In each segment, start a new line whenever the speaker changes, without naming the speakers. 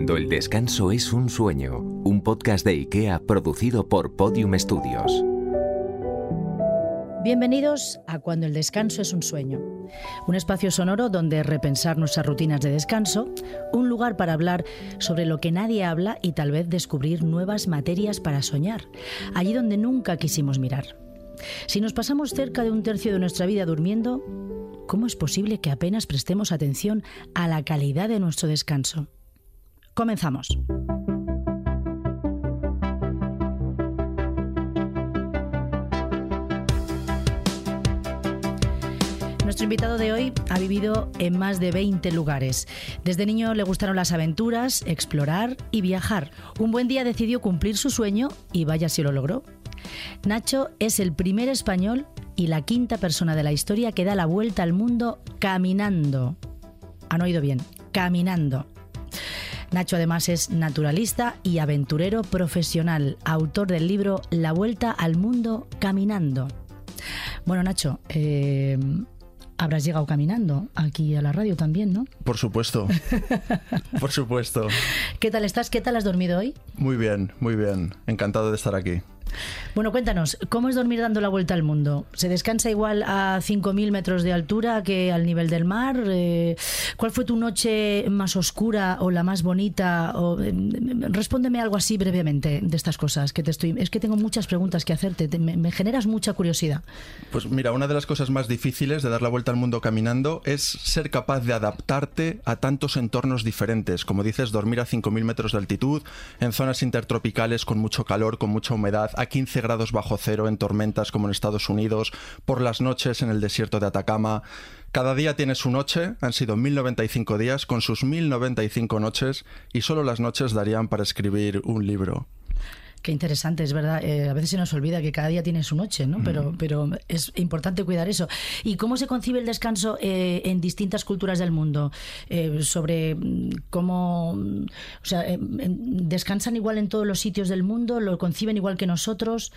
Cuando el descanso es un sueño, un podcast de IKEA producido por Podium Studios.
Bienvenidos a Cuando el descanso es un sueño, un espacio sonoro donde repensar nuestras rutinas de descanso, un lugar para hablar sobre lo que nadie habla y tal vez descubrir nuevas materias para soñar, allí donde nunca quisimos mirar. Si nos pasamos cerca de un tercio de nuestra vida durmiendo, ¿cómo es posible que apenas prestemos atención a la calidad de nuestro descanso? Comenzamos. Nuestro invitado de hoy ha vivido en más de 20 lugares. Desde niño le gustaron las aventuras, explorar y viajar. Un buen día decidió cumplir su sueño y vaya si lo logró. Nacho es el primer español y la quinta persona de la historia que da la vuelta al mundo caminando. Han oído bien, caminando. Nacho además es naturalista y aventurero profesional, autor del libro La Vuelta al Mundo Caminando. Bueno, Nacho, eh, habrás llegado caminando aquí a la radio también, ¿no?
Por supuesto. Por supuesto.
¿Qué tal estás? ¿Qué tal has dormido hoy?
Muy bien, muy bien. Encantado de estar aquí.
Bueno, cuéntanos, ¿cómo es dormir dando la vuelta al mundo? ¿Se descansa igual a 5.000 metros de altura que al nivel del mar? Eh, ¿Cuál fue tu noche más oscura o la más bonita? O, eh, respóndeme algo así brevemente de estas cosas que te estoy. Es que tengo muchas preguntas que hacerte. Te- me, me generas mucha curiosidad.
Pues mira, una de las cosas más difíciles de dar la vuelta al mundo caminando es ser capaz de adaptarte a tantos entornos diferentes. Como dices, dormir a 5.000 metros de altitud, en zonas intertropicales con mucho calor, con mucha humedad, a 15 grados bajo cero, en tormentas como en Estados Unidos, por las noches en el desierto de Atacama. Cada día tiene su noche, han sido 1095 días, con sus 1095 noches, y solo las noches darían para escribir un libro.
Qué interesante, es verdad. Eh, a veces se nos olvida que cada día tiene su noche, ¿no? Pero, pero es importante cuidar eso. ¿Y cómo se concibe el descanso eh, en distintas culturas del mundo? Eh, sobre mm, cómo. O sea, eh, en- ¿descansan igual en todos los sitios del mundo? ¿Lo conciben igual que nosotros?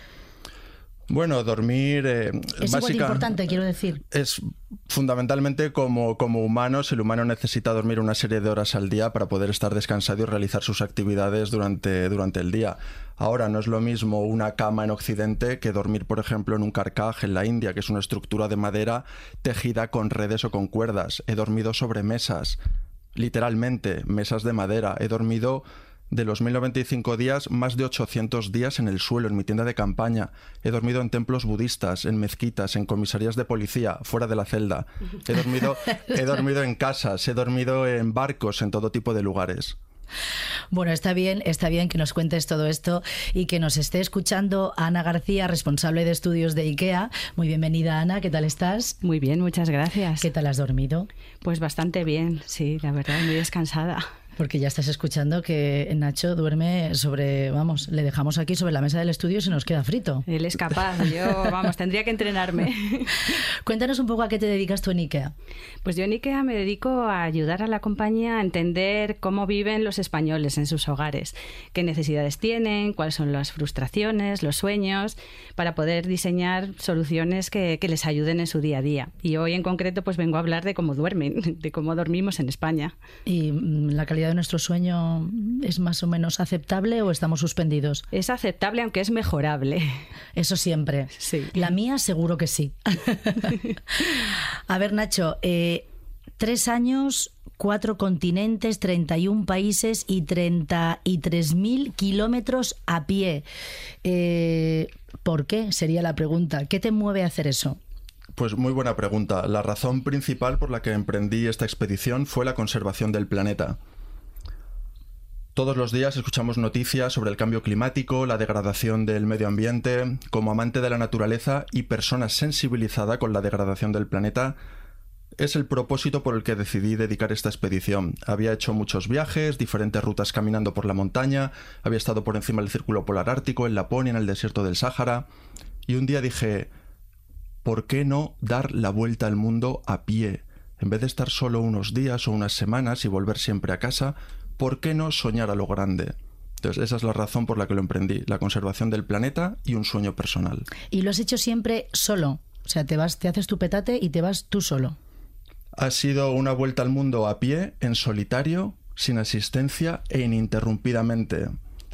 Bueno, dormir... eh,
Es
básica-
importante, quiero decir.
es fundamentalmente como, como humanos, el humano necesita dormir una serie de horas al día para poder estar descansado y realizar sus actividades durante, durante el día. Ahora no es lo mismo una cama en Occidente que dormir, por ejemplo, en un carcaj en la India, que es una estructura de madera tejida con redes o con cuerdas. He dormido sobre mesas, literalmente, mesas de madera. He dormido de los 1095 días, más de 800 días en el suelo, en mi tienda de campaña. He dormido en templos budistas, en mezquitas, en comisarías de policía, fuera de la celda. He dormido, he dormido en casas, he dormido en barcos, en todo tipo de lugares.
Bueno, está bien, está bien que nos cuentes todo esto y que nos esté escuchando Ana García, responsable de estudios de IKEA. Muy bienvenida, Ana. ¿Qué tal estás?
Muy bien, muchas gracias.
¿Qué tal has dormido?
Pues bastante bien, sí, la verdad, muy descansada.
Porque ya estás escuchando que Nacho duerme sobre, vamos, le dejamos aquí sobre la mesa del estudio y se nos queda frito.
Él es capaz, yo, vamos, tendría que entrenarme.
Cuéntanos un poco a qué te dedicas tú en IKEA.
Pues yo en IKEA me dedico a ayudar a la compañía a entender cómo viven los españoles en sus hogares, qué necesidades tienen, cuáles son las frustraciones, los sueños, para poder diseñar soluciones que, que les ayuden en su día a día. Y hoy en concreto pues vengo a hablar de cómo duermen, de cómo dormimos en España.
¿Y mm, la calidad de nuestro sueño es más o menos aceptable o estamos suspendidos?
Es aceptable aunque es mejorable.
Eso siempre.
Sí.
La mía seguro que sí. a ver, Nacho, eh, tres años, cuatro continentes, 31 países y 33.000 kilómetros a pie. Eh, ¿Por qué? Sería la pregunta. ¿Qué te mueve a hacer eso?
Pues muy buena pregunta. La razón principal por la que emprendí esta expedición fue la conservación del planeta. Todos los días escuchamos noticias sobre el cambio climático, la degradación del medio ambiente. Como amante de la naturaleza y persona sensibilizada con la degradación del planeta, es el propósito por el que decidí dedicar esta expedición. Había hecho muchos viajes, diferentes rutas caminando por la montaña, había estado por encima del Círculo Polar Ártico, en Laponia, en el desierto del Sáhara, y un día dije, ¿por qué no dar la vuelta al mundo a pie? En vez de estar solo unos días o unas semanas y volver siempre a casa, ¿por qué no soñar a lo grande? Entonces, esa es la razón por la que lo emprendí, la conservación del planeta y un sueño personal.
Y lo has hecho siempre solo, o sea, te vas, te haces tu petate y te vas tú solo.
Ha sido una vuelta al mundo a pie, en solitario, sin asistencia e ininterrumpidamente.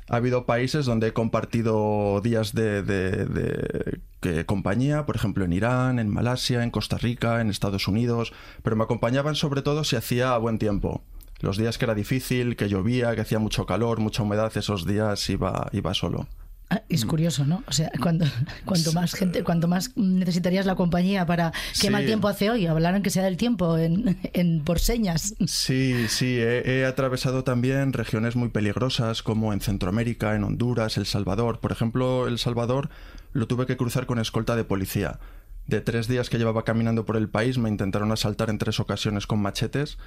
Ha habido países donde he compartido días de, de, compañía, por ejemplo en Irán, en Malasia, en Costa Rica, en Estados Unidos, pero me acompañaban sobre todo si hacía buen tiempo. Los días que era difícil, que llovía, que hacía mucho calor, mucha humedad, esos días iba, iba solo.
Ah, es curioso, ¿no? O sea, cuando, cuanto más gente, cuanto más necesitarías la compañía para qué mal tiempo hace hoy, hablaron que sea del tiempo en, por señas.
Sí, sí, he, atravesado también regiones muy peligrosas como en Centroamérica, en Honduras, El Salvador. Por ejemplo, El Salvador lo tuve que cruzar con escolta de policía. De tres días que llevaba caminando por el país me intentaron asaltar en tres ocasiones con machetes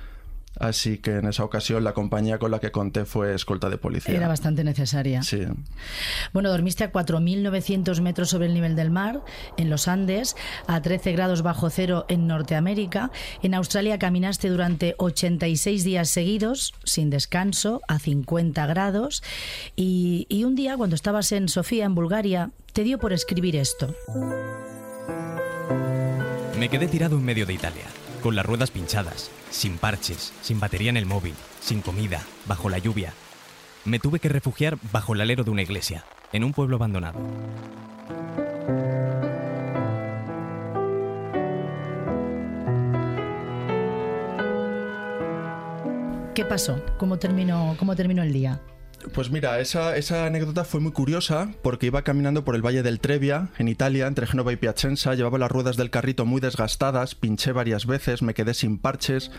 Así que en esa ocasión la compañía con la que conté fue escolta de policía.
Era bastante necesaria.
Sí.
Bueno, dormiste a 4.900 metros sobre el nivel del mar, en los Andes, a 13 grados bajo cero en Norteamérica. En Australia caminaste durante 86 días seguidos, sin descanso, a 50 grados. Y, y un día, cuando estabas en Sofía, en Bulgaria, te dio por escribir esto.
Me quedé tirado en medio de Italia, con las ruedas pinchadas sin parches, sin batería en el móvil, sin comida, bajo la lluvia. Me tuve que refugiar bajo el alero de una iglesia, en un pueblo abandonado.
¿Qué pasó? ¿Cómo terminó, cómo terminó el día?
Pues mira, esa, esa, anécdota fue muy curiosa porque iba caminando por el Valle del Trebbia, en Italia, entre Génova y Piacenza, llevaba las ruedas del carrito muy desgastadas, pinché varias veces, me quedé sin parches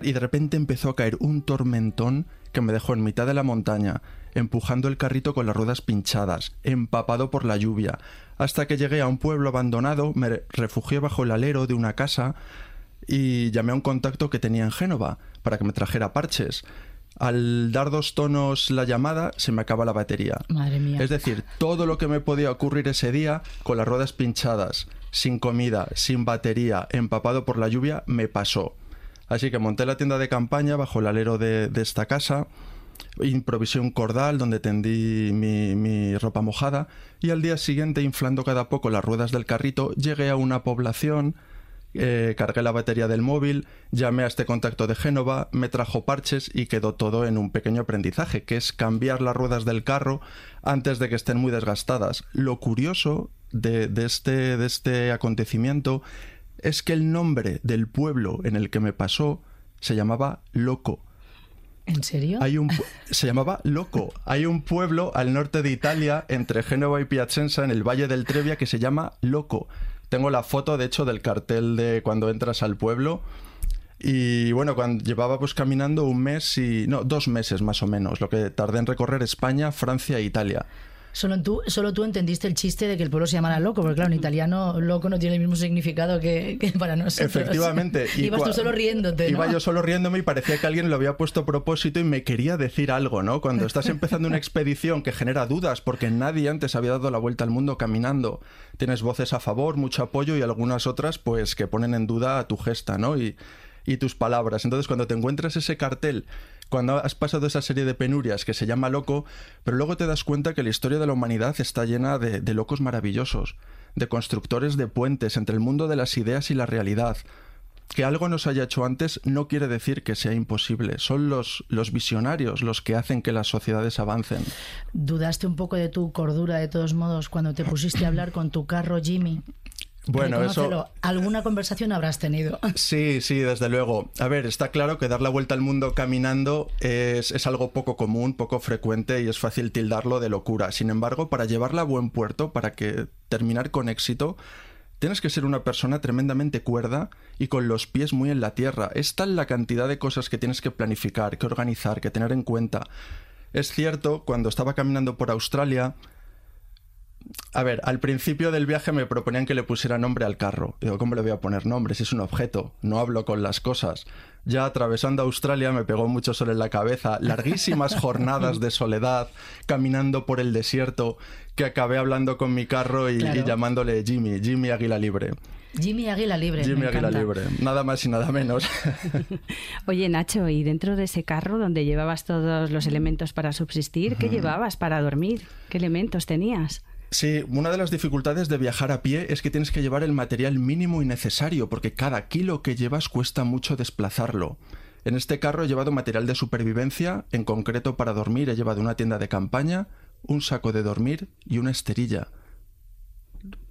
y de repente empezó a caer un tormentón que me dejó en mitad de la montaña, empujando el carrito con las ruedas pinchadas, empapado por la lluvia, hasta que llegué a un pueblo abandonado, me refugié bajo el alero de una casa y llamé a un contacto que tenía en Génova para que me trajera parches. Al dar dos tonos la llamada, se me acaba la batería.
Madre mía.
Es decir, todo lo que me podía ocurrir ese día, con las ruedas pinchadas, sin comida, sin batería, empapado por la lluvia, me pasó. Así que monté la tienda de campaña bajo el alero de, esta casa, improvisé un cordal donde tendí mi, mi, ropa mojada y al día siguiente, inflando cada poco las ruedas del carrito, llegué a una población eh, cargué la batería del móvil, llamé a este contacto de Génova, me trajo parches y quedó todo en un pequeño aprendizaje, que es cambiar las ruedas del carro antes de que estén muy desgastadas. Lo curioso de, este, de este acontecimiento es que el nombre del pueblo en el que me pasó se llamaba Loco.
¿En serio?
Hay un, se llamaba Loco. Hay un pueblo al norte de Italia, entre Génova y Piacenza, en el Valle del Trebbia, que se llama Loco. Tengo la foto, de hecho, del cartel de cuando entras al pueblo. Y bueno, cuando llevaba pues caminando un mes y. no, dos meses más o menos, lo que tardé en recorrer España, Francia e Italia.
Solo tú, solo tú entendiste el chiste de que el pueblo se llamara loco, porque claro, en italiano loco no tiene el mismo significado que, para nosotros.
Efectivamente.
Ibas tú solo riéndote.
Iba yo solo riéndome y parecía que alguien lo había puesto a propósito y me quería decir algo, ¿no? Cuando estás empezando una expedición que genera dudas porque nadie antes había dado la vuelta al mundo caminando, tienes voces a favor, mucho apoyo y algunas otras pues que ponen en duda a tu gesta, ¿no? Y, y tus palabras. Entonces, cuando te encuentras ese cartel cuando has pasado esa serie de penurias que se llama loco, pero luego te das cuenta que la historia de la humanidad está llena de, locos maravillosos, de constructores de puentes entre el mundo de las ideas y la realidad. Que algo nos haya hecho antes no quiere decir que sea imposible. Son los, los visionarios los que hacen que las sociedades avancen.
¿Dudaste un poco de tu cordura de todos modos cuando te pusiste a hablar con tu carro Jimmy?
Bueno, eso.
Alguna conversación habrás tenido.
Sí, sí, desde luego. A ver, está claro que dar la vuelta al mundo caminando es, es, algo poco común, poco frecuente y es fácil tildarlo de locura. Sin embargo, para llevarla a buen puerto, para que terminar con éxito, tienes que ser una persona tremendamente cuerda y con los pies muy en la tierra. Es tal la cantidad de cosas que tienes que planificar, que organizar, que tener en cuenta. Es cierto, cuando estaba caminando por Australia, a ver, al principio del viaje me proponían que le pusiera nombre al carro. Digo, ¿cómo le voy a poner nombre? Si es un objeto, no hablo con las cosas. Ya atravesando Australia me pegó mucho sol en la cabeza, larguísimas jornadas de soledad, caminando por el desierto, que acabé hablando con mi carro y, y llamándole Jimmy, Jimmy Águila Libre.
Jimmy Águila Libre.
Jimmy Águila Libre, nada más y nada menos.
Oye, Nacho, ¿y dentro de ese carro donde llevabas todos los elementos para subsistir, qué llevabas para dormir? ¿Qué elementos tenías?
Sí, una de las dificultades de viajar a pie es que tienes que llevar el material mínimo y necesario, porque cada kilo que llevas cuesta mucho desplazarlo. En este carro he llevado material de supervivencia, en concreto para dormir he llevado una tienda de campaña, un saco de dormir y una esterilla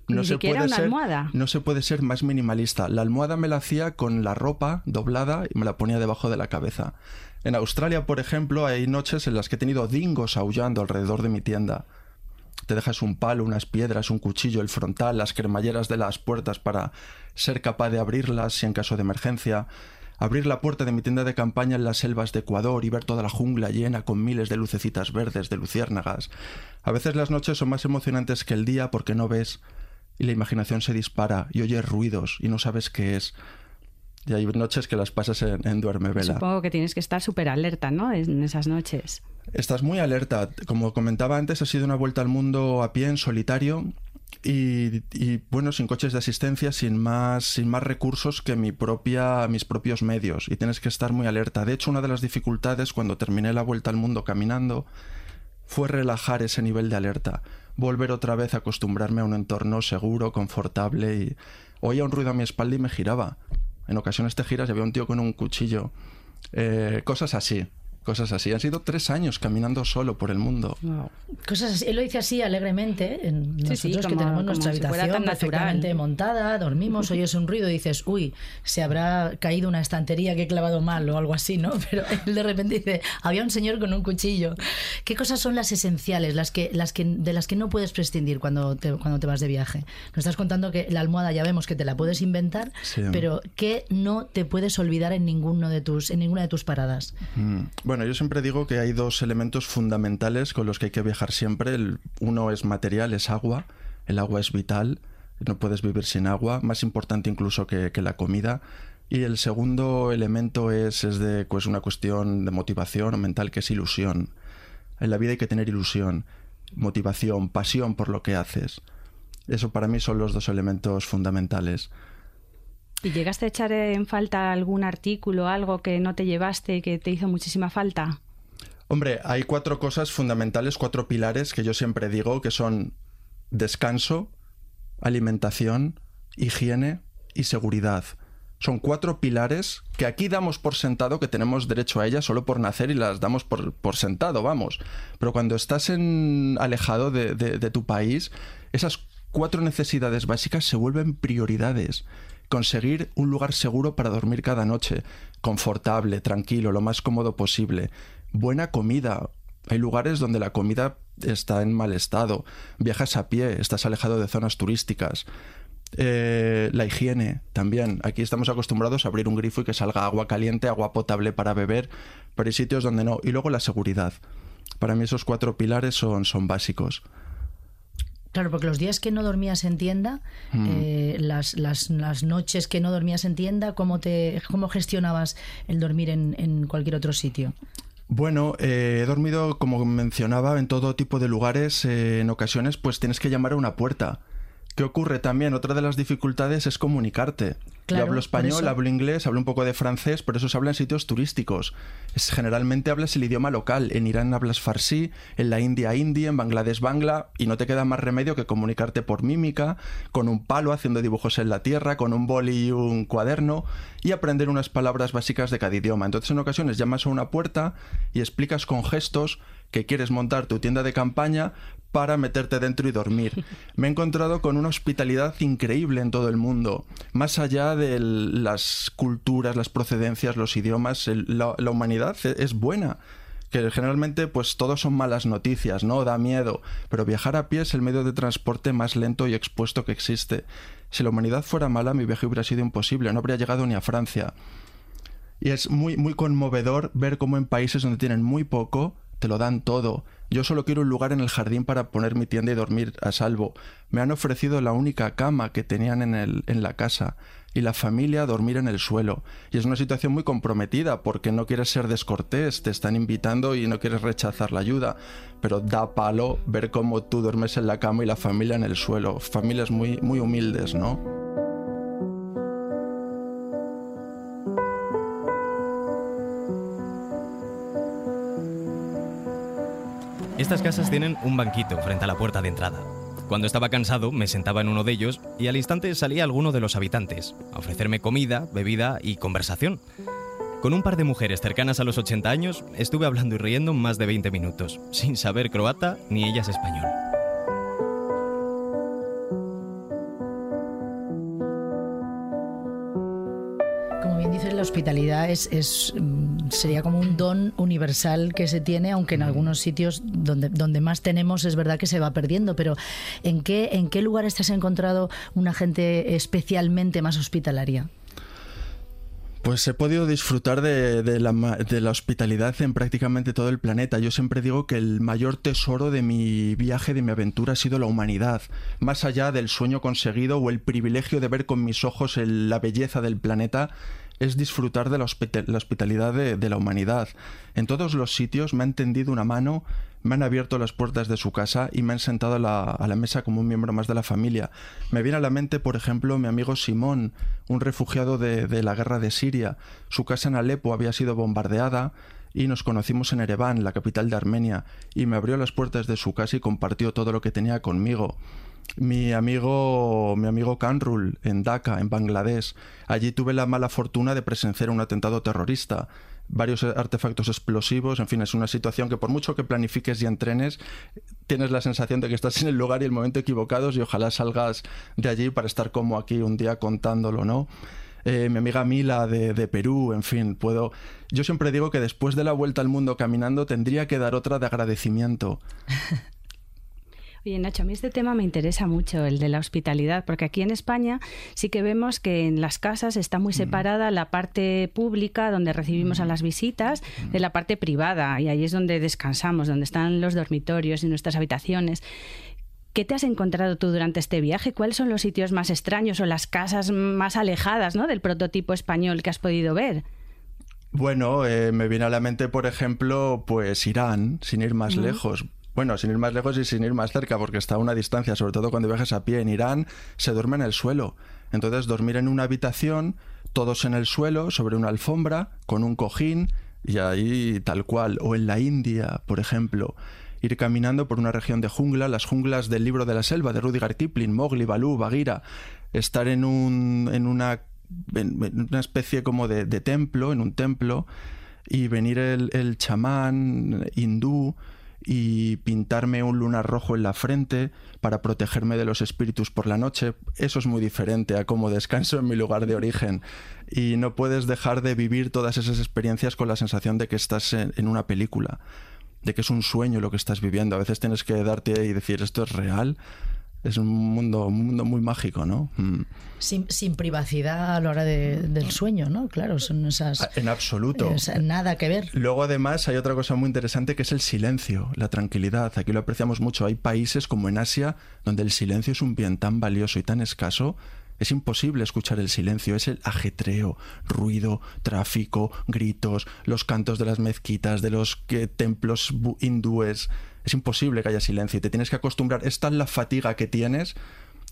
no se puede ser, almohada.
No se puede ser más minimalista. La almohada me la hacía con la ropa doblada y me la ponía debajo de la cabeza. En Australia, por ejemplo, hay noches en las que he tenido dingos aullando alrededor de mi tienda. Te dejas un palo, unas piedras, un cuchillo, el frontal, las cremalleras de las puertas para ser capaz de abrirlas si en caso de emergencia. Abrir la puerta de mi tienda de campaña en las selvas de Ecuador y ver toda la jungla llena con miles de lucecitas verdes, de luciérnagas. A veces las noches son más emocionantes que el día porque no ves, y la imaginación se dispara y oyes ruidos y no sabes qué es. Y hay noches que las pasas en, duerme vela.
Supongo que tienes que estar súper alerta, ¿no? En esas noches.
Estás muy alerta. Como comentaba antes, ha sido una vuelta al mundo a pie, en solitario. Y, bueno, sin coches de asistencia, sin más, sin más recursos que mi propia, mis propios medios. Y tienes que estar muy alerta. De hecho, una de las dificultades cuando terminé la vuelta al mundo caminando fue relajar ese nivel de alerta volver otra vez a acostumbrarme a un entorno seguro, confortable y oía un ruido a mi espalda y me giraba. En ocasiones te giras y había un tío con un cuchillo. Eh, cosas así cosas así. Han sido tres años caminando solo por el mundo.
Cosas así. Él lo dice así alegremente. En nosotros que tenemos nuestra habitación perfectamente montada, dormimos, oyes un ruido y dices, uy, se habrá caído una estantería que he clavado mal o algo así, ¿no? Pero él de repente dice, había un señor con un cuchillo. ¿Qué cosas son las esenciales, las que, las que, de las que no puedes prescindir cuando te, cuando te vas de viaje? Nos estás contando que la almohada ya vemos que te la puedes inventar, pero ¿qué no te puedes olvidar en ninguno de tus, en ninguna de tus paradas?
Mm. Bueno, yo siempre digo que hay dos elementos fundamentales con los que hay que viajar siempre. El, uno es material, es agua. El agua es vital, no puedes vivir sin agua, más importante incluso que, la comida. Y el segundo elemento es, es de, pues una cuestión de motivación mental, que es ilusión. En la vida hay que tener ilusión, motivación, pasión por lo que haces. Eso para mí son los dos elementos fundamentales.
¿Y llegaste a echar en falta algún artículo, algo que no te llevaste y que te hizo muchísima falta?
Hombre, hay cuatro cosas fundamentales, cuatro pilares que yo siempre digo que son descanso, alimentación, higiene y seguridad. Son cuatro pilares que aquí damos por sentado que tenemos derecho a ellas solo por nacer y las damos por, sentado, vamos. Pero cuando estás en, alejado de, de tu país, esas cuatro necesidades básicas se vuelven prioridades conseguir un lugar seguro para dormir cada noche, confortable, tranquilo, lo más cómodo posible, buena comida. Hay lugares donde la comida está en mal estado, viajas a pie, estás alejado de zonas turísticas. Eh, la higiene también. Aquí estamos acostumbrados a abrir un grifo y que salga agua caliente, agua potable para beber, pero hay sitios donde no. Y luego la seguridad. Para mí esos cuatro pilares son, son básicos.
Claro, porque los días que no dormías en tienda, mm. eh, las, las, las, noches que no dormías en tienda, ¿cómo, te, cómo gestionabas el dormir en, en cualquier otro sitio?
Bueno, eh, he dormido, como mencionaba, en todo tipo de lugares. Eh, en ocasiones, pues tienes que llamar a una puerta. ¿Qué ocurre también? Otra de las dificultades es comunicarte. Yo hablo español, hablo inglés, hablo un poco de francés, pero eso se habla en sitios turísticos. Es, generalmente hablas el idioma local. En Irán hablas farsi, en la India hindi, en Bangladesh bangla, y no te queda más remedio que comunicarte por mímica, con un palo haciendo dibujos en la tierra, con un boli y un cuaderno, y aprender unas palabras básicas de cada idioma. Entonces en ocasiones llamas a una puerta y explicas con gestos que quieres montar tu tienda de campaña para meterte dentro y dormir. Me he encontrado con una hospitalidad increíble en todo el mundo, más allá de las culturas, las procedencias, los idiomas, la, humanidad e, es buena que generalmente pues todos son malas noticias, ¿no? Da miedo, pero viajar a pie es el medio de transporte más lento y expuesto que existe. Si la humanidad fuera mala, mi viaje hubiera sido imposible, no habría llegado ni a Francia. Y es muy muy conmovedor ver cómo en países donde tienen muy poco te lo dan todo. Yo solo quiero un lugar en el jardín para poner mi tienda y dormir a salvo. Me han ofrecido la única cama que tenían en, el, en la casa y la familia dormir en el suelo. Y es una situación muy comprometida porque no quieres ser descortés, te están invitando y no quieres rechazar la ayuda. Pero da palo ver cómo tú duermes en la cama y la familia en el suelo. Familias muy, muy humildes, ¿no?
Estas casas tienen un banquito frente a la puerta de entrada. Cuando estaba cansado, me sentaba en uno de ellos y al instante salía alguno de los habitantes, a ofrecerme comida, bebida y conversación. Con un par de mujeres cercanas a los 80 años, estuve hablando y riendo más de 20 minutos, sin saber croata ni ellas español.
Como bien dices, la hospitalidad es, sería como un don universal que se tiene, aunque en algunos sitios donde, donde más tenemos es verdad que se va perdiendo. Pero ¿en qué, en qué lugares te has encontrado una gente especialmente más hospitalaria?
Pues he podido disfrutar de, de, la, de, la, hospitalidad en prácticamente todo el planeta. Yo siempre digo que el mayor tesoro de mi viaje, de mi aventura, ha sido la humanidad. Más allá del sueño conseguido o el privilegio de ver con mis ojos el, la belleza del planeta, es disfrutar de la, hospitalidad de, la humanidad. En todos los sitios me han tendido una mano, me han abierto las puertas de su casa y me han sentado a la, a la, mesa como un miembro más de la familia. Me viene a la mente, por ejemplo, mi amigo Simón, un refugiado de, de la guerra de Siria. Su casa en Alepo había sido bombardeada y nos conocimos en Ereván, la capital de Armenia, y me abrió las puertas de su casa y compartió todo lo que tenía conmigo mi amigo, mi amigo Kanrul en Dhaka, en Bangladesh. Allí tuve la mala fortuna de presenciar un atentado terrorista. Varios artefactos explosivos, en fin, es una situación que por mucho que planifiques y entrenes, tienes la sensación de que estás en el lugar y el momento equivocados y ojalá salgas de allí para estar como aquí un día contándolo, ¿no? Eh, mi amiga Mila de, de, Perú, en fin, puedo... Yo siempre digo que después de la vuelta al mundo caminando tendría que dar otra de agradecimiento.
Oye, Nacho, a mí este tema me interesa mucho, el de la hospitalidad, porque aquí en España sí que vemos que en las casas está muy separada la parte pública, donde recibimos a las visitas, de la parte privada, y ahí es donde descansamos, donde están los dormitorios y nuestras habitaciones. ¿Qué te has encontrado tú durante este viaje? ¿Cuáles son los sitios más extraños o las casas más alejadas ¿no? del prototipo español que has podido ver?
Bueno, eh, me viene a la mente, por ejemplo, pues Irán, sin ir más lejos. Bueno, sin ir más lejos y sin ir más cerca, porque está a una distancia, sobre todo cuando viajas a pie en Irán, se duerme en el suelo. Entonces, dormir en una habitación, todos en el suelo, sobre una alfombra, con un cojín, y ahí tal cual. O en la India, por ejemplo, ir caminando por una región de jungla, las junglas del libro de la selva de Rudyard Kipling, Mowgli, Balú, Bagheera, estar en, un, en, una, en una especie como de, de, templo, en un templo, y venir el, el chamán hindú y pintarme un lunar rojo en la frente para protegerme de los espíritus por la noche, eso es muy diferente a cómo descanso en mi lugar de origen. Y no puedes dejar de vivir todas esas experiencias con la sensación de que estás en, en una película, de que es un sueño lo que estás viviendo. A veces tienes que darte y decir, ¿esto es real? es un mundo, un mundo muy mágico, ¿no? Mm.
Sin, sin, privacidad a la hora de, del sueño, ¿no? Claro, son esas...
En absoluto.
Nada que ver.
Luego, además, hay otra cosa muy interesante que es el silencio, la tranquilidad. Aquí lo apreciamos mucho. Hay países como en Asia donde el silencio es un bien tan valioso y tan escaso es imposible escuchar el silencio, es el ajetreo, ruido, tráfico, gritos, los cantos de las mezquitas, de los templos hindúes. Es imposible que haya silencio y te tienes que acostumbrar. Es tal la fatiga que tienes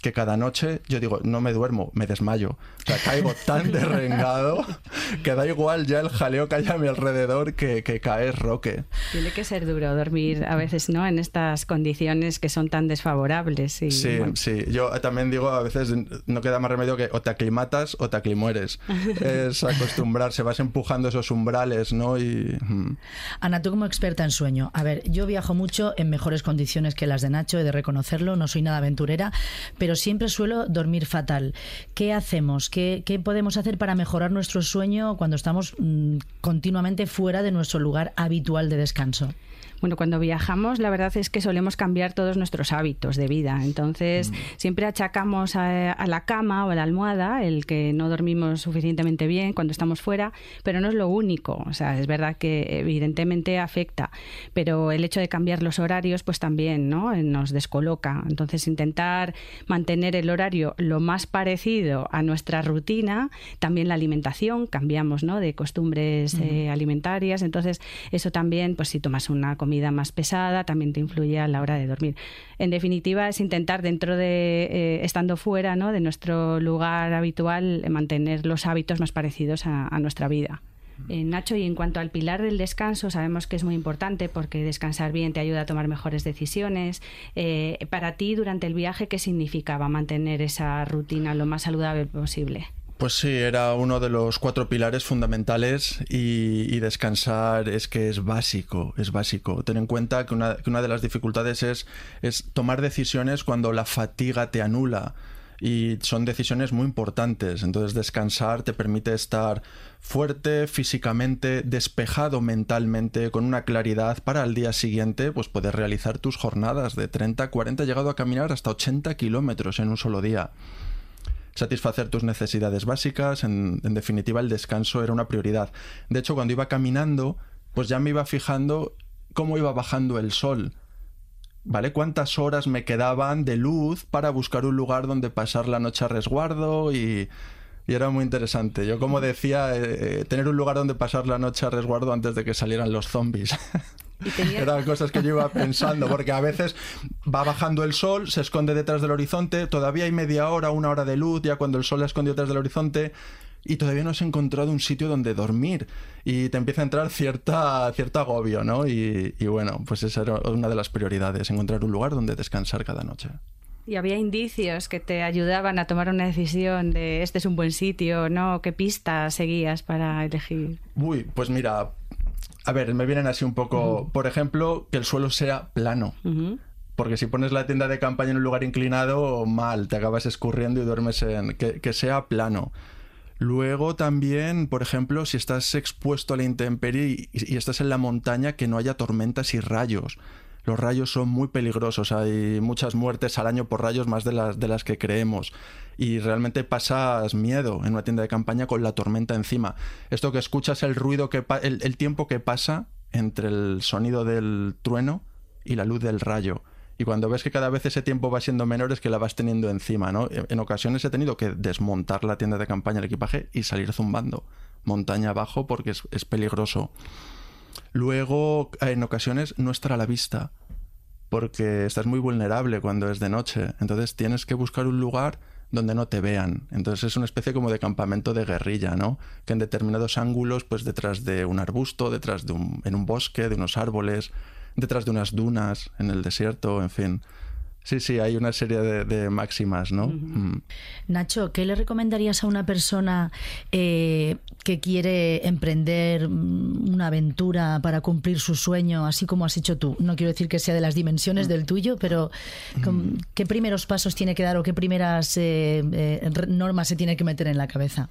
que cada noche yo digo, no me duermo, me desmayo. O sea, caigo tan derrengado que da igual ya el jaleo que haya a mi alrededor que, que caer roque.
Tiene que ser duro dormir a veces, ¿no? En estas condiciones que son tan desfavorables. Y,
sí,
bueno.
sí. Yo también digo, a veces no queda más remedio que o te aclimatas o te aclimueres. es acostumbrarse, vas empujando esos umbrales, ¿no? Y... mm.
Ana, tú como experta en sueño, a ver, yo viajo mucho en mejores condiciones que las de Nacho, he de reconocerlo, no soy nada aventurera, pero siempre suelo dormir fatal. ¿Qué hacemos? ¿Qué, podemos hacer para mejorar nuestro sueño cuando estamos mmm, continuamente fuera de nuestro lugar habitual de descanso?
Bueno, cuando viajamos, la verdad es que solemos cambiar todos nuestros hábitos de vida. Entonces, mm. siempre achacamos a, la cama o a la almohada el que no dormimos suficientemente bien cuando estamos fuera, pero no es lo único. O sea, es verdad que evidentemente afecta, pero el hecho de cambiar los horarios, pues también ¿no? nos descoloca. Entonces, intentar mantener el horario lo más parecido a nuestra rutina, también la alimentación, cambiamos ¿no? de costumbres eh, alimentarias. Entonces, eso también, pues si tomas una comida más pesada, también te influye a la hora de dormir. En definitiva, es intentar dentro de, eh, estando fuera ¿no? de nuestro lugar habitual, mantener los hábitos más parecidos a, nuestra vida. Eh, Nacho, y en cuanto al pilar del descanso, sabemos que es muy importante porque descansar bien te ayuda a tomar mejores decisiones. Eh, para ti, durante el viaje, ¿qué significaba mantener esa rutina lo más saludable posible?
Pues sí, era uno de los cuatro pilares fundamentales y, descansar es que es básico, es básico. Ten en cuenta que una, de las dificultades es, tomar decisiones cuando la fatiga te anula y son decisiones muy importantes. Entonces descansar te permite estar fuerte físicamente, despejado mentalmente, con una claridad para al día siguiente pues poder realizar tus jornadas de 30, 40, llegado a caminar hasta 80 kilómetros en un solo día satisfacer tus necesidades básicas, en, definitiva el descanso era una prioridad. De hecho, cuando iba caminando, pues ya me iba fijando cómo iba bajando el sol. ¿Vale? ¿Cuántas horas me quedaban de luz para buscar un lugar donde pasar la noche a resguardo? Y, era muy interesante. Yo, como decía, eh, eh, tener un lugar donde pasar la noche a resguardo antes de que salieran los zombies. Eran cosas que yo iba pensando, porque a veces va bajando el sol, se esconde detrás del horizonte, todavía hay media hora, una hora de luz, ya cuando el sol ha escondido detrás del horizonte, y todavía no has encontrado un sitio donde dormir. Y te empieza a entrar cierta, cierto agobio, ¿no? Y, y bueno, pues esa era una de las prioridades, encontrar un lugar donde descansar cada noche.
¿Y había indicios que te ayudaban a tomar una decisión de este es un buen sitio, ¿no? ¿Qué pista seguías para elegir?
Uy, pues mira, a ver, me vienen así un poco, por ejemplo, que el suelo sea plano. Porque si pones la tienda de campaña en un lugar inclinado, mal, te acabas escurriendo y duermes en... Que, sea plano. Luego también, por ejemplo, si estás expuesto a la intemperie y, estás en la montaña, que no haya tormentas y rayos. Los rayos son muy peligrosos, hay muchas muertes al año por rayos más de las, de las que creemos y realmente pasas miedo en una tienda de campaña con la tormenta encima. Esto que escuchas el ruido que el, el tiempo que pasa entre el sonido del trueno y la luz del rayo. Y cuando ves que cada vez ese tiempo va siendo menor es que la vas teniendo encima, ¿no? En ocasiones he tenido que desmontar la tienda de campaña, el equipaje y salir zumbando montaña abajo porque es peligroso. Luego, en ocasiones no estar a la vista porque estás muy vulnerable cuando es de noche. Entonces tienes que buscar un lugar donde no te vean. Entonces es una especie como de campamento de guerrilla, ¿no? Que en determinados ángulos, pues detrás de un arbusto, detrás de un, en un bosque, de unos árboles, detrás de unas dunas, en el desierto, en fin. Sí, sí, hay una serie de, máximas, ¿no? Mm.
Nacho, ¿qué le recomendarías a una persona eh, que quiere emprender mm, una aventura para cumplir su sueño, así como has hecho tú? No quiero decir que sea de las dimensiones del tuyo, pero mm. ¿qué primeros pasos tiene que dar o qué primeras eh, eh, normas se tiene que meter en la cabeza?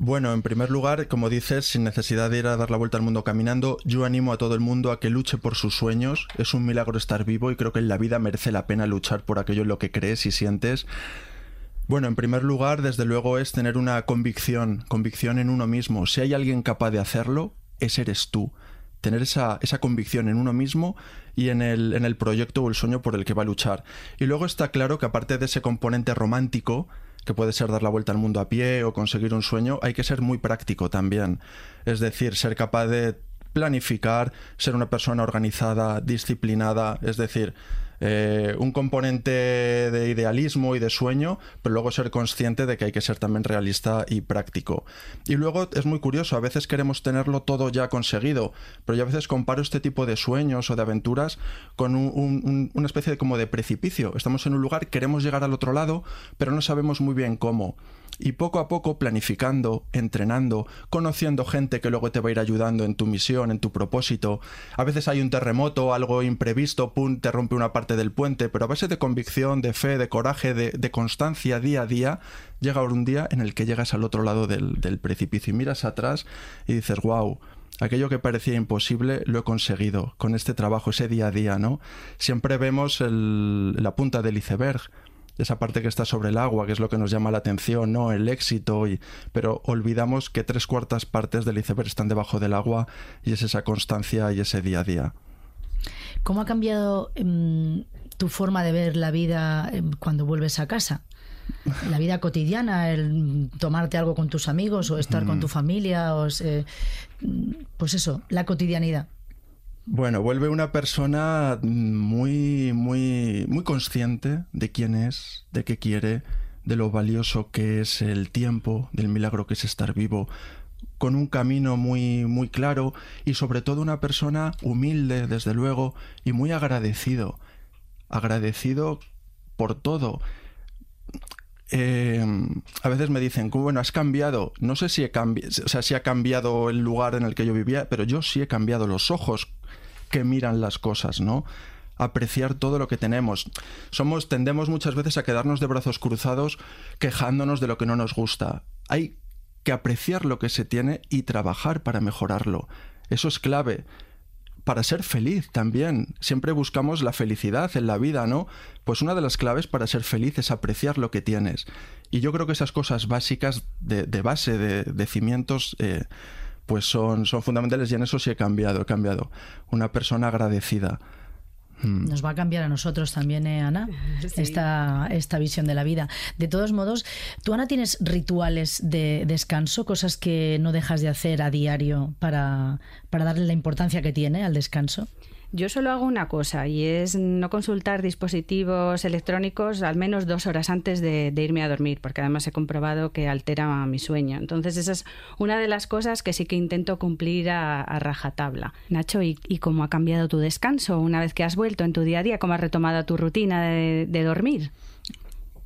Bueno, en primer lugar, como dices, sin necesidad de ir a dar la vuelta al mundo caminando, yo animo a todo el mundo a que luche por sus sueños. Es un milagro estar vivo y creo que en la vida merece la pena luchar por aquello en lo que crees y sientes. Bueno, en primer lugar, desde luego, es tener una convicción, convicción en uno mismo. Si hay alguien capaz de hacerlo, ese eres tú. Tener esa, esa convicción en uno mismo y en el, en el proyecto o el sueño por el que va a luchar. Y luego está claro que aparte de ese componente romántico, que puede ser dar la vuelta al mundo a pie o conseguir un sueño, hay que ser muy práctico también. Es decir, ser capaz de planificar, ser una persona organizada, disciplinada, es decir, eh, un componente de idealismo y de sueño, pero luego ser consciente de que hay que ser también realista y práctico. Y luego es muy curioso, a veces queremos tenerlo todo ya conseguido, pero yo a veces comparo este tipo de sueños o de aventuras con una especie como de precipicio. Estamos en un lugar, queremos llegar al otro lado, pero no sabemos muy bien cómo y poco a poco planificando, entrenando, conociendo gente que luego te va a ir ayudando en tu misión, en tu propósito. A veces hay un terremoto, algo imprevisto, pum, te rompe una parte del puente, pero a base de convicción, de fe, de coraje, de, constancia día a día, llega un día en el que llegas al otro lado del, del precipicio y miras atrás y dices, wow, aquello que parecía imposible lo he conseguido con este trabajo, ese día a día, ¿no? Siempre vemos la punta del iceberg, esa parte que está sobre el agua, que es lo que nos llama la atención, ¿no? El éxito, y, pero olvidamos que tres cuartas partes del iceberg están debajo del agua y es esa constancia y ese día a día.
¿Cómo ha cambiado em, tu forma de ver la vida em, cuando vuelves a casa? La vida cotidiana, el tomarte algo con tus amigos o estar con tu familia, o, pues eso, la cotidianidad.
Bueno, vuelve una persona muy, muy, muy consciente de quién es, de qué quiere, de lo valioso que es el tiempo, del milagro que es estar vivo, con un camino muy, muy claro y sobre todo una persona humilde, desde luego, y muy agradecido. Agradecido por todo. Eh, a veces me dicen, bueno, has cambiado. No sé si, he sea, si ha cambiado el lugar en el que yo vivía, pero yo sí he cambiado los ojos que miran las cosas, ¿no? apreciar todo lo que tenemos. Somos tendemos muchas veces a quedarnos de brazos cruzados quejándonos de lo que no nos gusta. Hay que apreciar lo que se tiene y trabajar para mejorarlo. Eso es clave para ser feliz también. Siempre buscamos la felicidad en la vida, ¿no? Pues una de las claves para ser feliz es apreciar lo que tienes. Y yo creo que esas cosas básicas de, base, de, cimientos, eh, pues son, son fundamentales y en eso sí he cambiado, he cambiado. Una persona agradecida.
Hmm. Nos va a cambiar a nosotros también, ¿eh, Ana? Esta, esta visión de la vida. De todos modos, ¿tú, Ana, tienes rituales de descanso, cosas que no dejas de hacer a diario para, para darle la importancia que tiene al descanso?
Yo solo hago una cosa y es no consultar dispositivos electrónicos al menos dos horas antes de, irme a dormir, porque además he comprobado que altera mi sueño. Entonces esa es una de las cosas que sí que intento cumplir a, rajatabla. Nacho, ¿y, cómo ha cambiado tu descanso una vez que has vuelto en tu día a día? ¿Cómo has retomado tu rutina de, de dormir?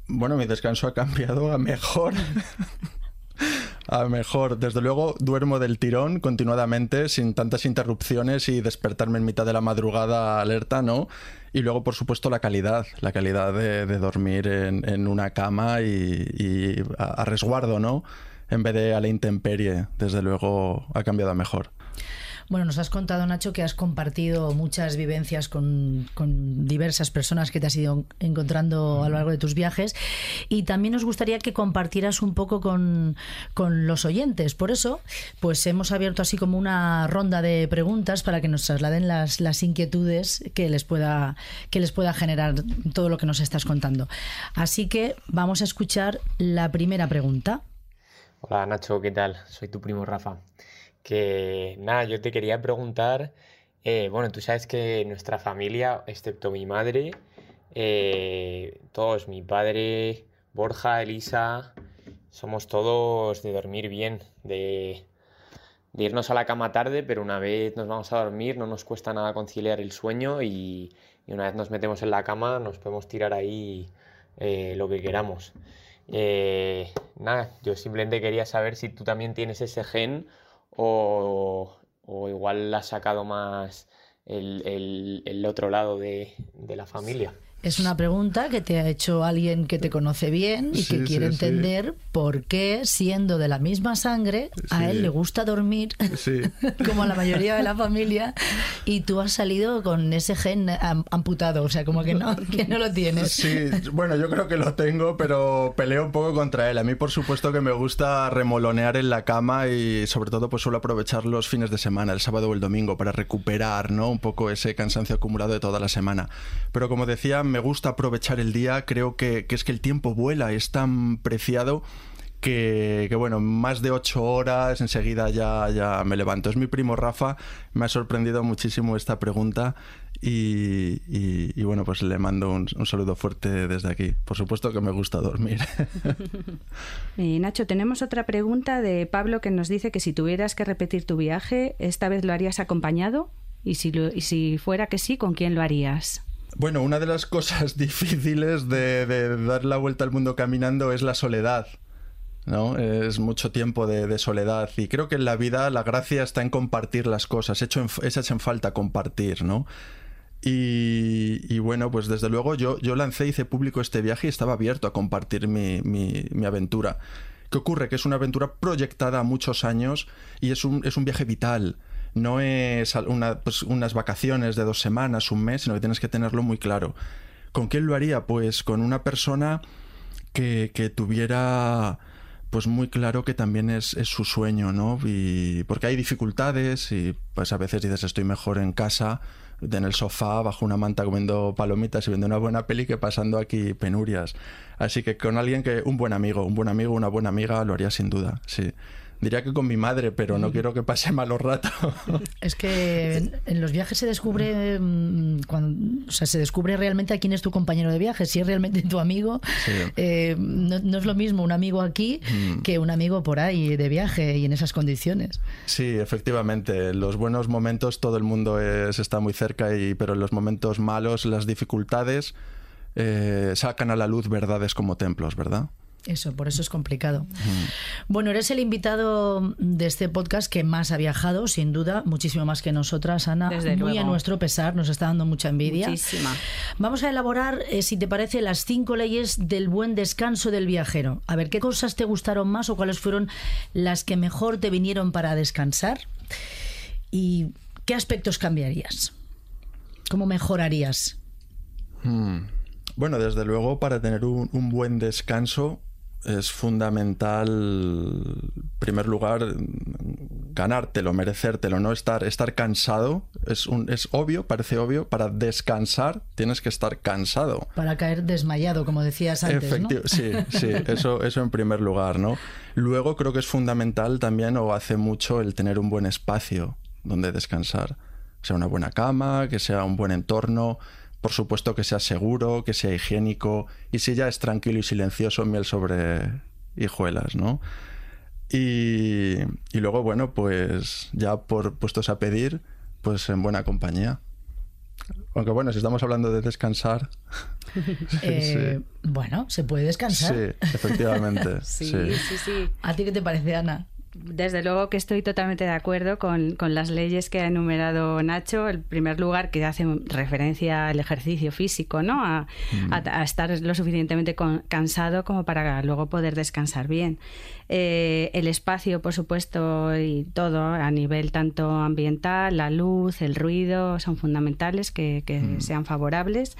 Bueno, mi descanso ha cambiado a mejor. A mejor, desde luego, duermo del tirón continuadamente, sin tantas interrupciones y despertarme en mitad de la madrugada alerta, ¿no? Y luego, por supuesto, la calidad, la calidad de, dormir en, una cama y, a resguardo, ¿no? En vez de a la intemperie, desde luego, ha cambiado a mejor.
Bueno, nos has contado, Nacho, que has compartido muchas vivencias con, diversas personas que te has ido encontrando a lo largo de tus viajes y también nos gustaría que compartieras un poco con, los oyentes. Por eso, pues hemos abierto así como una ronda de preguntas para que nos trasladen las, las inquietudes que les, pueda, que les pueda generar todo lo que nos estás contando. Así que vamos a escuchar la primera pregunta.
Hola Nacho, ¿qué tal? Soy tu primo Rafa que nada, yo te quería preguntar, eh, bueno, tú sabes que nuestra familia, excepto mi madre, eh, todos, mi padre, Borja, Elisa, somos todos de dormir bien, de, irnos a la cama tarde, pero una vez nos vamos a dormir no nos cuesta nada conciliar el sueño y, una vez nos metemos en la cama nos podemos tirar ahí eh, lo que queramos. nada, yo simplemente quería saber si tú también tienes ese gen o, o igual ha sacado más el, el, el otro lado de, de la familia.
Es una pregunta que te ha hecho alguien que te conoce bien y que quiere entender por qué, siendo de la misma sangre, a él le gusta dormir, como a la mayoría de la familia, y tú has salido con ese gen amputado, o sea, como que no, que no lo tienes.
Sí, bueno, yo creo que lo tengo, pero peleo un poco contra él. A mí, por supuesto, que me gusta remolonear en la cama y, sobre todo, pues suelo aprovechar los fines de semana, el sábado o el domingo, para recuperar, ¿no? Un poco ese cansancio acumulado de toda la semana. Pero como decía, me gusta aprovechar el día, creo que, es que el tiempo vuela, es tan preciado que, bueno, más de ocho horas enseguida ya, ya me levanto. Es mi primo Rafa, me ha sorprendido muchísimo esta pregunta y, bueno, pues le mando un, saludo fuerte desde aquí. Por supuesto que me gusta dormir.
y Nacho, tenemos otra pregunta de Pablo que nos dice que si tuvieras que repetir tu viaje, ¿esta vez lo harías acompañado? Y si fuera que sí, ¿con quién lo harías?
Bueno, una de las cosas difíciles de, dar la vuelta al mundo caminando es la soledad. ¿no? Es mucho tiempo de, soledad y creo que en la vida la gracia está en compartir las cosas, hecho en, es en falta compartir, ¿no? Y, bueno, pues desde luego yo, yo lancé, hice público este viaje y estaba abierto a compartir mi, mi, aventura. ¿Qué ocurre? Que es una aventura proyectada a muchos años y es un, es un viaje vital no es una, pues, unas vacaciones de dos semanas, un mes, sino que tienes que tenerlo muy claro. ¿Con quién lo haría? Pues con una persona que, que tuviera pues muy claro que también es, es, su sueño, ¿no? Y porque hay dificultades y pues a veces dices estoy mejor en casa, en el sofá, bajo una manta comiendo palomitas y viendo una buena peli que pasando aquí penurias. Así que con alguien que, un buen amigo, un buen amigo, una buena amiga, lo haría sin duda, sí. Diría que con mi madre, pero no quiero que pase malos ratos.
Es que en los viajes se descubre, mm, cuando, o sea, se descubre realmente a quién es tu compañero de viaje, si es realmente tu amigo. Sí. Eh, no, no, es lo mismo un amigo aquí mm. que un amigo por ahí de viaje y en esas condiciones.
Sí, efectivamente. En los buenos momentos todo el mundo es, está muy cerca, y, pero en los momentos malos, las dificultades eh, sacan a la luz verdades como templos, ¿verdad?
Eso, por eso es complicado. Bueno, eres el invitado de este podcast que más ha viajado, sin duda, muchísimo más que nosotras, Ana. Muy a nuestro pesar, nos está dando mucha envidia.
Muchísima.
Vamos a elaborar, eh, si te parece, las cinco leyes del buen descanso del viajero. A ver, ¿qué cosas te gustaron más o cuáles fueron las que mejor te vinieron para descansar? ¿Y qué aspectos cambiarías? ¿Cómo mejorarías?
Hmm. Bueno, desde luego, para tener un, un buen descanso, es fundamental, en primer lugar, ganártelo, merecértelo, no estar, estar cansado. Es, un, es obvio, parece obvio, para descansar tienes que estar cansado.
Para caer desmayado, como decías antes. ¿no?
Sí, sí, eso, eso en primer lugar, ¿no? Luego creo que es fundamental también, o hace mucho, el tener un buen espacio donde descansar. Sea una buena cama, que sea un buen entorno, por supuesto que sea seguro, que sea higiénico y si ya es tranquilo y silencioso, miel sobre hijuelas, ¿no? Y, y luego, bueno, pues ya por puestos a pedir, pues en buena compañía. Aunque bueno, si estamos hablando de descansar.
Eh, bueno, se puede descansar.
Sí, efectivamente.
sí, sí, sí.
¿A ti qué te parece, Ana?
Desde luego que estoy totalmente de acuerdo con, con, las leyes que ha enumerado Nacho. En primer lugar, que hace referencia al ejercicio físico, ¿no? A, mm. a, estar lo suficientemente cansado como para luego poder descansar bien. Eh, el espacio, por supuesto, y todo a nivel tanto ambiental, la luz, el ruido, son fundamentales que, que mm. sean favorables.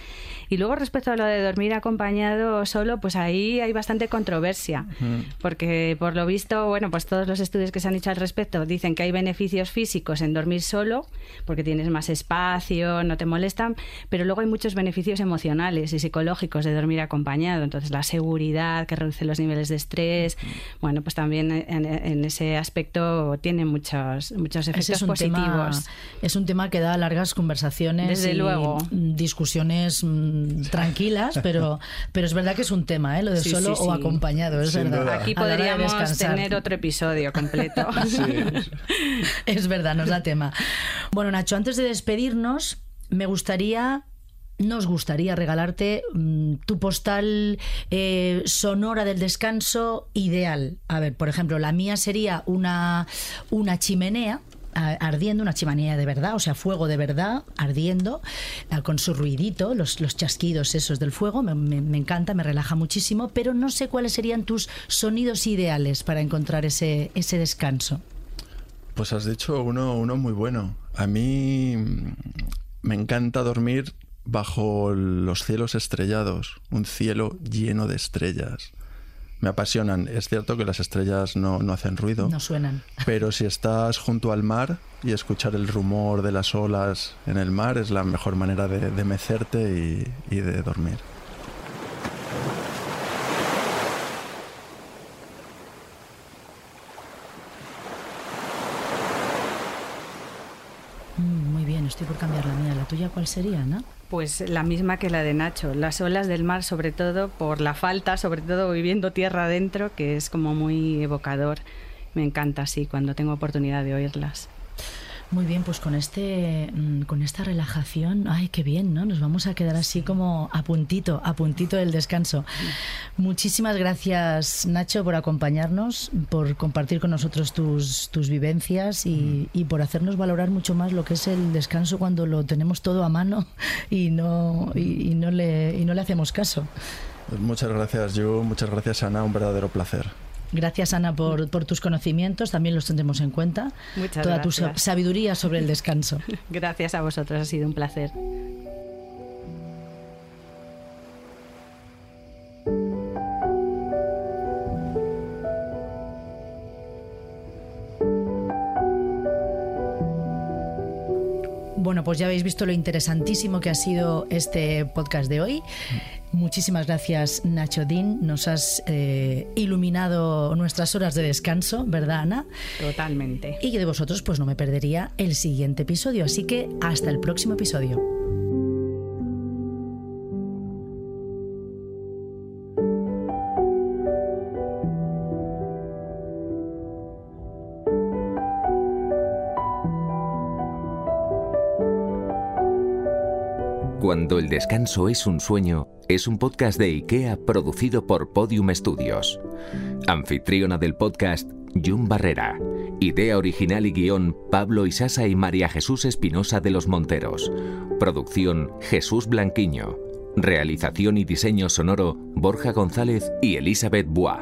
Y luego respecto a lo de dormir acompañado solo, pues ahí hay bastante controversia, mm. porque por lo visto, bueno, pues todos los estudios que se han hecho al respecto dicen que hay beneficios físicos en dormir solo, porque tienes más espacio, no te molestan, pero luego hay muchos beneficios emocionales y psicológicos de dormir acompañado. Entonces, la seguridad, que reduce los niveles de estrés, bueno, pues también en, ese aspecto tiene muchos, muchos efectos
es
positivos.
es un tema que da largas conversaciones
Desde
y
luego.
discusiones mm, tranquilas, pero, pero es verdad que es un tema, ¿eh? lo de
Sí,
solo
sí,
o acompañado, es
Sin
verdad.
duda.
Aquí podríamos tener otro episodio completo.
Es verdad, nos da tema. Bueno, Nacho, antes de despedirnos, me gustaría nos gustaría regalarte mm, tu postal eh, sonora del descanso ideal. A ver, por ejemplo, la mía sería una, una chimenea ardiendo, una chimenea de verdad, o sea, fuego de verdad, ardiendo, ah, con su ruidito, los, los chasquidos esos del fuego, me, me- me encanta, me relaja muchísimo, pero no sé cuáles serían tus sonidos ideales para encontrar ese, ese descanso.
Pues has dicho uno, uno muy bueno. A mí mm, me encanta dormir bajo los cielos estrellados, un cielo lleno de estrellas. Me apasionan. Es cierto que las estrellas no, no hacen ruido,
No suenan.
pero si estás junto al mar y escuchar el rumor de las olas en el mar es la mejor manera de, de mecerte y, y de dormir.
Mm, Muy bien, estoy por cambiar la mía. ¿La tuya cuál sería?
Pues la misma que la de Nacho, las olas del mar sobre todo por la falta, sobre todo viviendo tierra adentro, que es como muy evocador. Me encanta así cuando tengo oportunidad de oírlas.
Muy bien, pues con este mm, con esta relajación, ay, qué bien, ¿no? Nos vamos a quedar así como a puntito, a puntito del descanso. Muchísimas gracias, Nacho, por acompañarnos, por compartir con nosotros tus, tus vivencias y, y por hacernos valorar mucho más lo que es el descanso cuando lo tenemos todo a mano y no, y, y no, le, y no le hacemos caso.
Pues muchas gracias, Yu. Muchas gracias, Ana. Un verdadero placer.
Gracias, Ana, por, por tus conocimientos. También los tendremos en cuenta.
Muchas
Toda
gracias.
tu sabiduría sobre el descanso.
Gracias a vosotros, ha sido un placer.
Bueno, pues ya habéis visto lo interesantísimo que ha sido este podcast de hoy. Muchísimas gracias, Nacho Dean. Nos has eh, iluminado nuestras horas de descanso, ¿verdad, Ana?
Totalmente.
Y yo de vosotros, pues no me perdería el siguiente episodio. Así que hasta el próximo episodio.
Cuando el descanso es un sueño, es un podcast de IKEA producido por Podium Studios. Anfitriona del podcast, Jun Barrera. Idea original y guion, Pablo Isasa y María Jesús Espinosa de los Monteros. Producción, Jesús Blanquiño. Realización y diseño sonoro, Borja González y Elizabeth Bois.